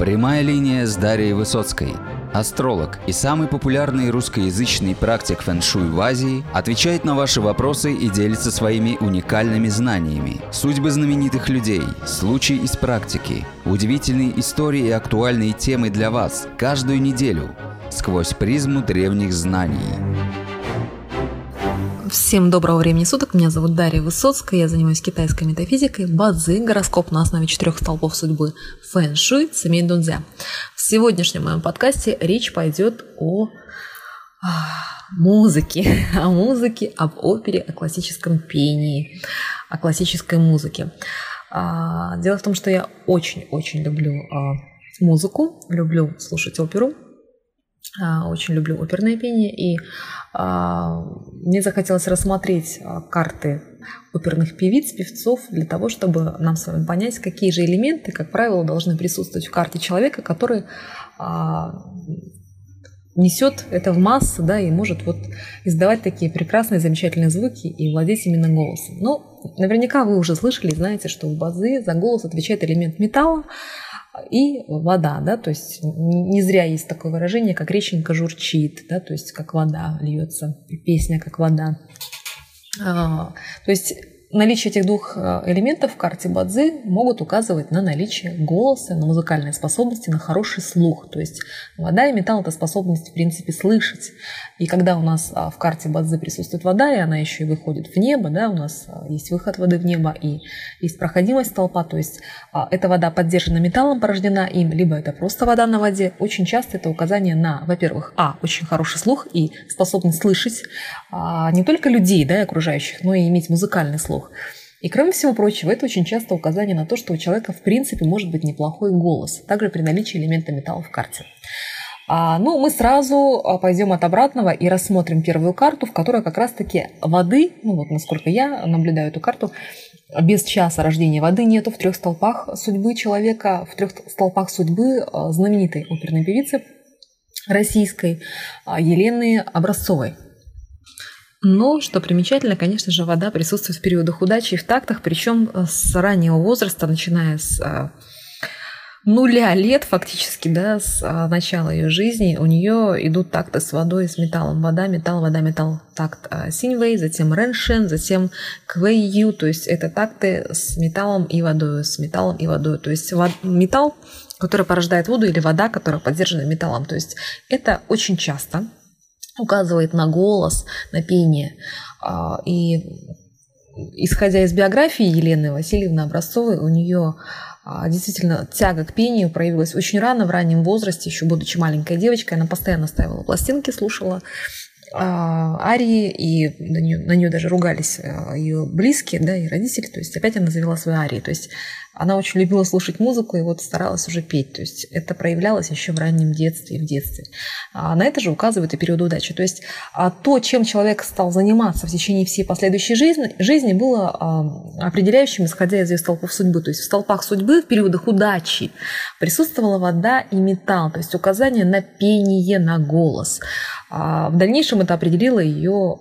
Прямая линия с Дарьей Высоцкой. Астролог и самый популярный русскоязычный практик фэн-шуй в Азии отвечает на ваши вопросы и делится своими уникальными знаниями. Судьбы знаменитых людей, случаи из практики, удивительные истории и актуальные темы для вас каждую неделю сквозь призму древних знаний. Всем доброго времени суток. Меня зовут Дарья Высоцкая. Я занимаюсь китайской метафизикой, бадзи, гороскоп на основе четырех столпов судьбы, фэн-шуй, цемень дунзя. В сегодняшнем моем подкасте речь пойдет о музыке, о музыке, об опере, о классическом пении, о классической музыке. А, дело в том, что я очень-очень люблю а, музыку, люблю слушать оперу, а, очень люблю оперное пение, и а, мне захотелось рассмотреть а, карты оперных певиц, певцов, для того, чтобы нам с вами понять, какие же элементы, как правило, должны присутствовать в карте человека, который несет это в массы, да, и может вот издавать такие прекрасные, замечательные звуки и владеть именно голосом. Ну, наверняка вы уже слышали, знаете, что в базы за голос отвечает элемент металла, и вода, да, то есть не зря есть такое выражение, как реченька журчит, да, то есть как вода льется, песня как вода. А, то есть наличие этих двух э, элементов в карте Бадзи могут указывать на наличие голоса, на музыкальные способности, на хороший слух. То есть вода и металл – это способность, в принципе, слышать. И когда у нас а, в карте Бадзи присутствует вода, и она еще и выходит в небо, да, у нас а, есть выход воды в небо и есть проходимость толпа, то есть а, эта вода поддержана металлом, порождена им, либо это просто вода на воде. Очень часто это указание на, во-первых, а, очень хороший слух и способность слышать не только людей, да, окружающих, но и иметь музыкальный слух слух. И кроме всего прочего, это очень часто указание на то, что у человека в принципе может быть неплохой голос, также при наличии элемента металла в карте. А, ну, мы сразу а, пойдем от обратного и рассмотрим первую карту, в которой как раз-таки воды, ну вот насколько я наблюдаю эту карту, без часа рождения воды нету в трех столпах судьбы человека, в трех столпах судьбы а, знаменитой оперной певицы российской а, Елены Образцовой. Но, что примечательно, конечно же, вода присутствует в периодах удачи и в тактах, причем э, с раннего возраста, начиная с а, нуля лет фактически, да, с а, начала ее жизни, у нее идут такты с водой, с металлом. Вода, металл, вода, металл. Такт Синьвей, затем Реншен, затем Квейю, то есть это такты с металлом и водой, с металлом и водой. То есть вод, металл, который порождает воду, или вода, которая поддержана металлом. То есть это очень часто – указывает на голос, на пение. А, и исходя из биографии Елены Васильевны Образцовой, у нее а, действительно тяга к пению проявилась очень рано, в раннем возрасте, еще будучи маленькой девочкой, она постоянно ставила пластинки, слушала а, арии, и на нее, на нее даже ругались ее близкие, да, и родители, то есть опять она завела свои арии, то есть она очень любила слушать музыку и вот старалась уже петь. То есть это проявлялось еще в раннем детстве и в детстве. А на это же указывает и период удачи. То есть а то, чем человек стал заниматься в течение всей последующей жизни, жизни было а, определяющим, исходя из ее столпов судьбы. То есть в столпах судьбы в периодах удачи присутствовала вода и металл, то есть указание на пение, на голос. А в дальнейшем это определило ее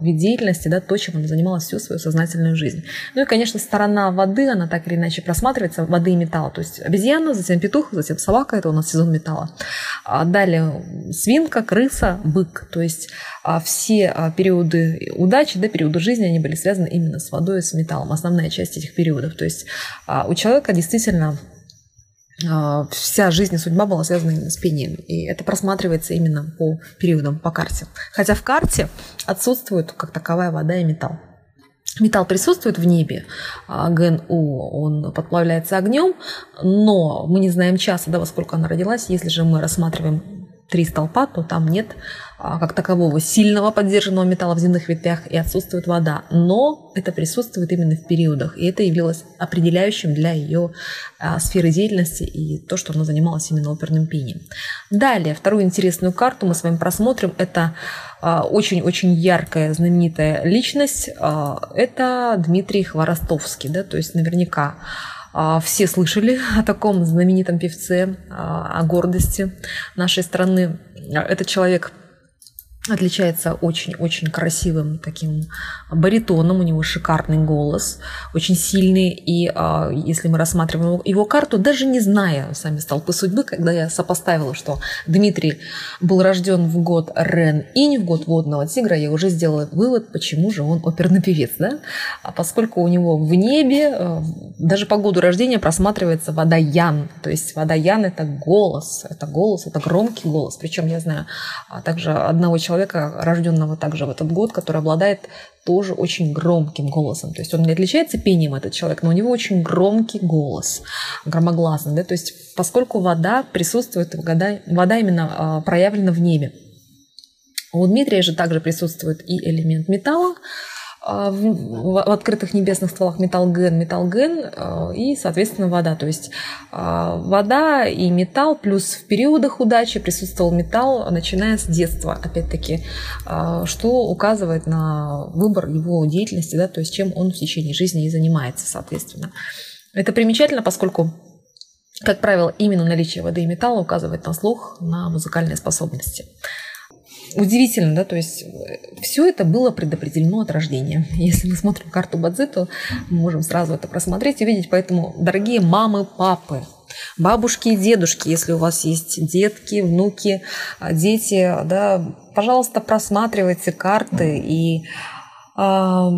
вид деятельности, да, то, чем она занималась всю свою сознательную жизнь. Ну и, конечно, сторона воды, она так или иначе рассматривается воды и металла. То есть обезьяна, затем петух, затем собака, это у нас сезон металла. А далее свинка, крыса, бык. То есть а, все а, периоды удачи, да, периоды жизни, они были связаны именно с водой и с металлом. Основная часть этих периодов. То есть у человека действительно вся жизнь и судьба была связана именно с пением. И это просматривается именно по периодам, по карте. Хотя в карте отсутствует как таковая вода и металл. Металл присутствует в небе, а ГНУ, он подплавляется огнем, но мы не знаем часа, да, во сколько она родилась. Если же мы рассматриваем три столпа, то там нет а, как такового сильного поддержанного металла в земных ветвях и отсутствует вода. Но это присутствует именно в периодах, и это являлось определяющим для ее а, сферы деятельности и то, что она занималась именно оперным пением. Далее, вторую интересную карту мы с вами просмотрим. Это а, очень-очень яркая, знаменитая личность. Это Дмитрий Хворостовский, да, то есть наверняка все слышали о таком знаменитом певце, а, о гордости нашей страны. Этот человек отличается очень-очень красивым таким баритоном, у него шикарный голос, очень сильный, и а, если мы рассматриваем его карту, даже не зная сами столпы судьбы, когда я сопоставила, что Дмитрий был рожден в год Рен и в год водного тигра, я уже сделала вывод, почему же он оперный певец, да? А поскольку у него в небе а, даже по году рождения просматривается вода Ян, то есть вода Ян это голос, это голос, это громкий голос, причем я знаю а также одного человека, человека, рожденного также в этот год, который обладает тоже очень громким голосом. То есть он не отличается пением, этот человек, но у него очень громкий голос, громогласный. Да? То есть поскольку вода присутствует, вода, вода именно а, проявлена в небе. У Дмитрия же также присутствует и элемент металла, а, в, открытых небесных стволах металл-ген, металл-ген а, и, соответственно, вода. То есть а, вода и металл, плюс в периодах удачи присутствовал металл, начиная с детства, опять-таки, что указывает на выбор его деятельности, да, то есть чем он в течение жизни и занимается, соответственно. Это примечательно, поскольку как правило, именно наличие воды и металла указывает на слух, на музыкальные способности удивительно, да, то есть э, все это было предопределено от рождения. Если мы смотрим карту Бадзи, то мы можем сразу это просмотреть и видеть. Поэтому, дорогие мамы, папы, бабушки и дедушки, если у вас есть детки, внуки, а, дети, да, пожалуйста, просматривайте карты и а,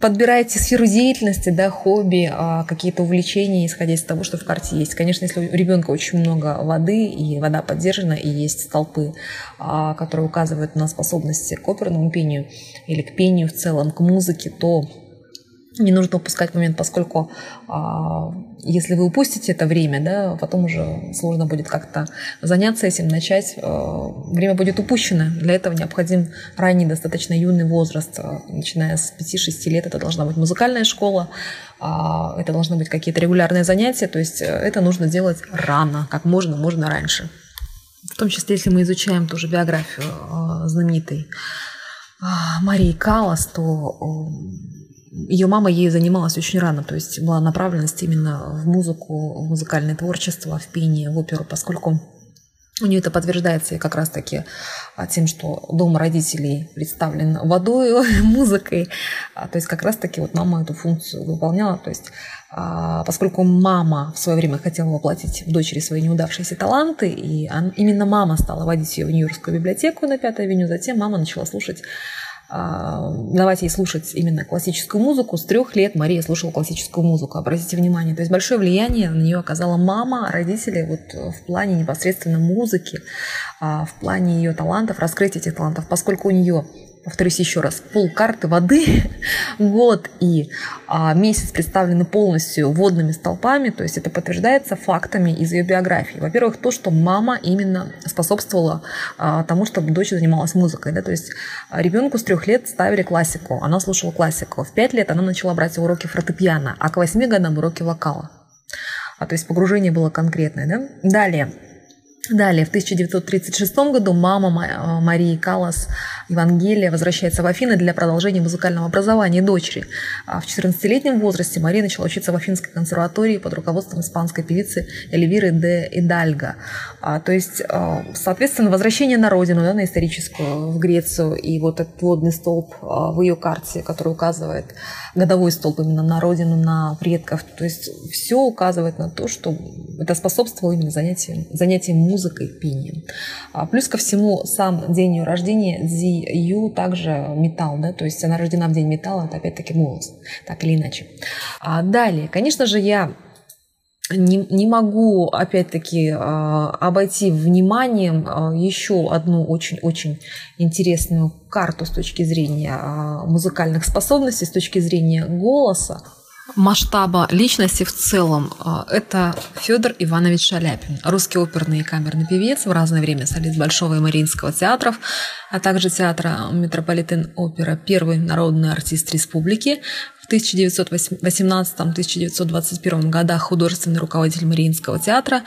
подбираете сферу деятельности, да, хобби, а, какие-то увлечения, исходя из того, что в карте есть. Конечно, если у ребенка очень много воды, и вода поддержана, и есть столпы, а, которые указывают на способности к оперному пению или к пению в целом, к музыке, то не нужно упускать момент, поскольку а, если вы упустите это время, да, потом уже сложно будет как-то заняться этим, начать. А, время будет упущено. Для этого необходим ранний, достаточно юный возраст. А, начиная с 5-6 лет это должна быть музыкальная школа, а, это должны быть какие-то регулярные занятия. То есть э, это нужно делать рано, как можно, можно раньше. В том числе, если мы изучаем тоже биографию а, знаменитой а, Марии Калас, то ее мама ей занималась очень рано, то есть была направленность именно в музыку, в музыкальное творчество, в пение, в оперу, поскольку у нее это подтверждается как раз-таки а, тем, что дом родителей представлен водой, музыкой. А, то есть как раз-таки вот мама эту функцию выполняла. То есть а, поскольку мама в свое время хотела воплотить в дочери свои неудавшиеся таланты, и именно мама стала водить ее в Нью-Йоркскую библиотеку на Пятой авеню, затем мама начала слушать давать ей слушать именно классическую музыку. С трех лет Мария слушала классическую музыку. Обратите внимание, то есть большое влияние на нее оказала мама, родители вот в плане непосредственно музыки, а, в плане ее талантов, раскрытия этих талантов, поскольку у нее повторюсь еще раз, пол карты воды, год и а, месяц представлены полностью водными столпами, то есть это подтверждается фактами из ее биографии. Во-первых, то, что мама именно способствовала а, тому, чтобы дочь занималась музыкой, да, то есть ребенку с трех лет ставили классику, она слушала классику, в пять лет она начала брать уроки фортепиано, а к восьми годам уроки вокала. А, то есть погружение было конкретное. Да? Далее, Далее, в 1936 году мама э, Марии Калас Евангелия возвращается в Афины для продолжения музыкального образования дочери. А в 14-летнем возрасте Мария начала учиться в Афинской консерватории под руководством испанской певицы Эльвиры де Идальго. А, то есть, э, соответственно, возвращение на родину, да, на историческую, в Грецию, и вот этот водный столб э, в ее карте, который указывает годовой столб именно на родину, на предков. То есть все указывает на то, что это способствовало именно занятиям, занятиям музыкой, пением. А плюс ко всему, сам день ее рождения Зи Ю также металл, да, то есть она рождена в день металла, это опять-таки голос, так или иначе. А далее, конечно же, я не, не могу, опять-таки, а, обойти вниманием а, еще одну очень-очень интересную карту с точки зрения музыкальных способностей, с точки зрения голоса масштаба личности в целом. Это Федор Иванович Шаляпин, русский оперный и камерный певец, в разное время солист Большого и Мариинского театров, а также театра Метрополитен опера, первый народный артист республики, в 1918-1921 годах художественный руководитель Мариинского театра,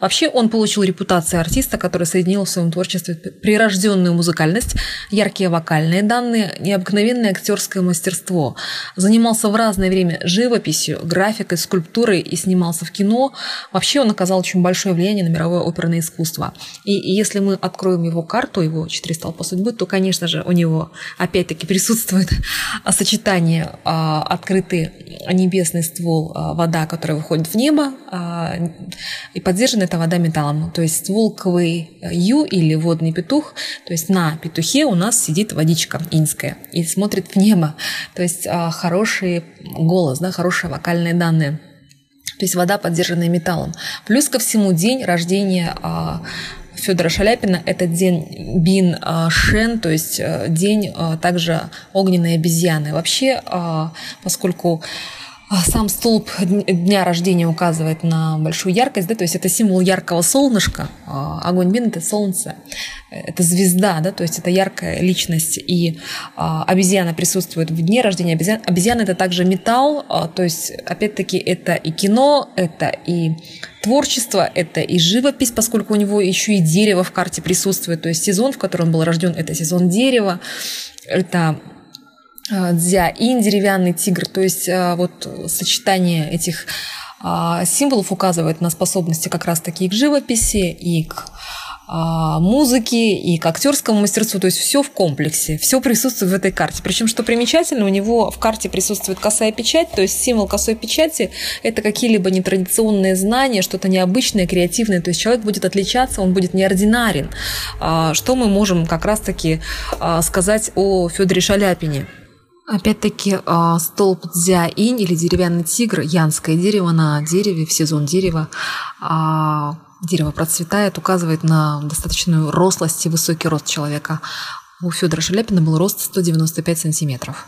Вообще он получил репутацию артиста, который соединил в своем творчестве прирожденную музыкальность, яркие вокальные данные, необыкновенное актерское мастерство. Занимался в разное время живописью, графикой, скульптурой и снимался в кино. Вообще он оказал очень большое влияние на мировое оперное искусство. И, если мы откроем его карту, его четыре столпа судьбы, то, конечно же, у него опять-таки присутствует сочетание а, открытый небесный ствол, а, вода, которая выходит в небо, а, и поддержана эта вода металлом. То есть ствол ю или водный петух, то есть на петухе у нас сидит водичка инская и смотрит в небо. То есть а, хороший голос, да, хорошие вокальные данные. То есть вода, поддержанная металлом. Плюс ко всему день рождения а, Федора Шаляпина – это день Бин Шен, то есть э, день также огненной обезьяны. Вообще, поскольку а сам столб дня рождения указывает на большую яркость, да, то есть это символ яркого солнышка, а огонь бин – это солнце, это звезда, да, то есть это яркая личность, и а, обезьяна присутствует в дне рождения обезьян. Обезьяна – это также металл, то есть опять-таки это и кино, это и творчество, это и живопись, поскольку у него еще и дерево в карте присутствует, то есть сезон, в котором он был рожден, это сезон дерева, это дзя, инь, деревянный тигр. То есть э, вот сочетание этих а, символов указывает на способности как раз-таки и к живописи, и к а, музыке, и к актерскому мастерству. То есть все в комплексе, все присутствует в этой карте. Причем, что примечательно, у него в карте присутствует косая печать, то есть символ косой печати – это какие-либо нетрадиционные знания, что-то необычное, креативное. То есть человек будет отличаться, он будет неординарен. А, что мы можем как раз-таки сказать о Федоре Шаляпине? Опять-таки а, столб дзя-инь или деревянный тигр, янское дерево на дереве в сезон дерева, а, дерево процветает, указывает на достаточную рослость и высокий рост человека. У Федора Шаляпина был рост 195 сантиметров.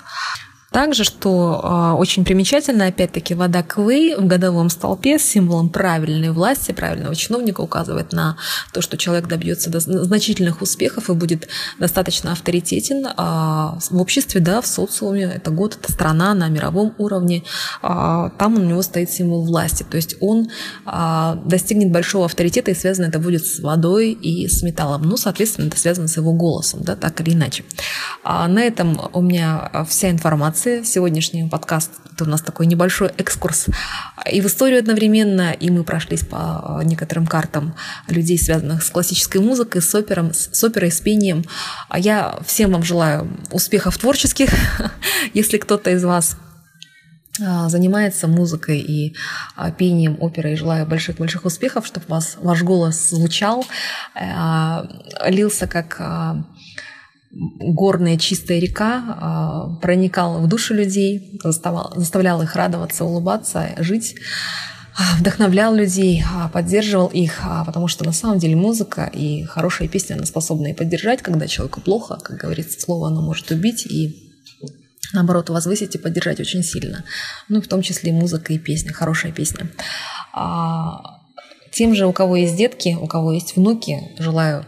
Также, что э, очень примечательно, опять-таки, вода Квей в годовом столпе с символом правильной власти, правильного чиновника указывает на то, что человек добьется значительных успехов и будет достаточно авторитетен э, в обществе, да, в социуме. Это год, это страна на мировом уровне. Э, там у него стоит символ власти. То есть он э, достигнет большого авторитета, и связано это будет с водой и с металлом. Ну, соответственно, это связано с его голосом, да, так или иначе. А на этом у меня вся информация информации. Сегодняшний подкаст – это у нас такой небольшой экскурс и в историю одновременно, и мы прошлись по некоторым картам людей, связанных с классической музыкой, с, опером, с оперой, с пением. А я всем вам желаю успехов творческих. Если кто-то из вас а, занимается музыкой и а, пением оперы и желаю больших-больших успехов, чтобы вас, ваш голос звучал, а, лился как горная чистая река а, проникала в души людей, заставлял, заставлял их радоваться, улыбаться, жить а, вдохновлял людей, а, поддерживал их, потому что на самом деле музыка и хорошая песня, она способна и поддержать, когда человеку плохо, как говорится, слово оно может убить и наоборот возвысить и поддержать очень сильно. Ну, в том числе и музыка и песня, хорошая песня. Тем же, у кого есть детки, у кого есть внуки, желаю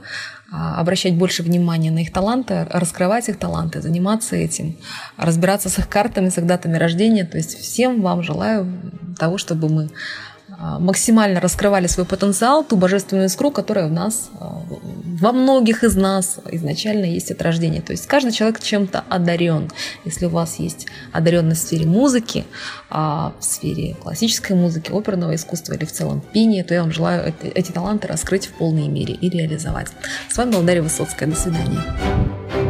обращать больше внимания на их таланты, раскрывать их таланты, заниматься этим, разбираться с их картами, с их датами рождения. То есть всем вам желаю того, чтобы мы а, максимально раскрывали свой потенциал, ту божественную искру, которая в нас, а, во многих из нас изначально есть от рождения. То есть каждый человек чем-то одарен. Если у вас есть одаренность в сфере музыки, в сфере классической музыки, оперного искусства или в целом пения, то я вам желаю эти, эти таланты раскрыть в полной мере и реализовать. С вами была Дарья Высоцкая. До свидания.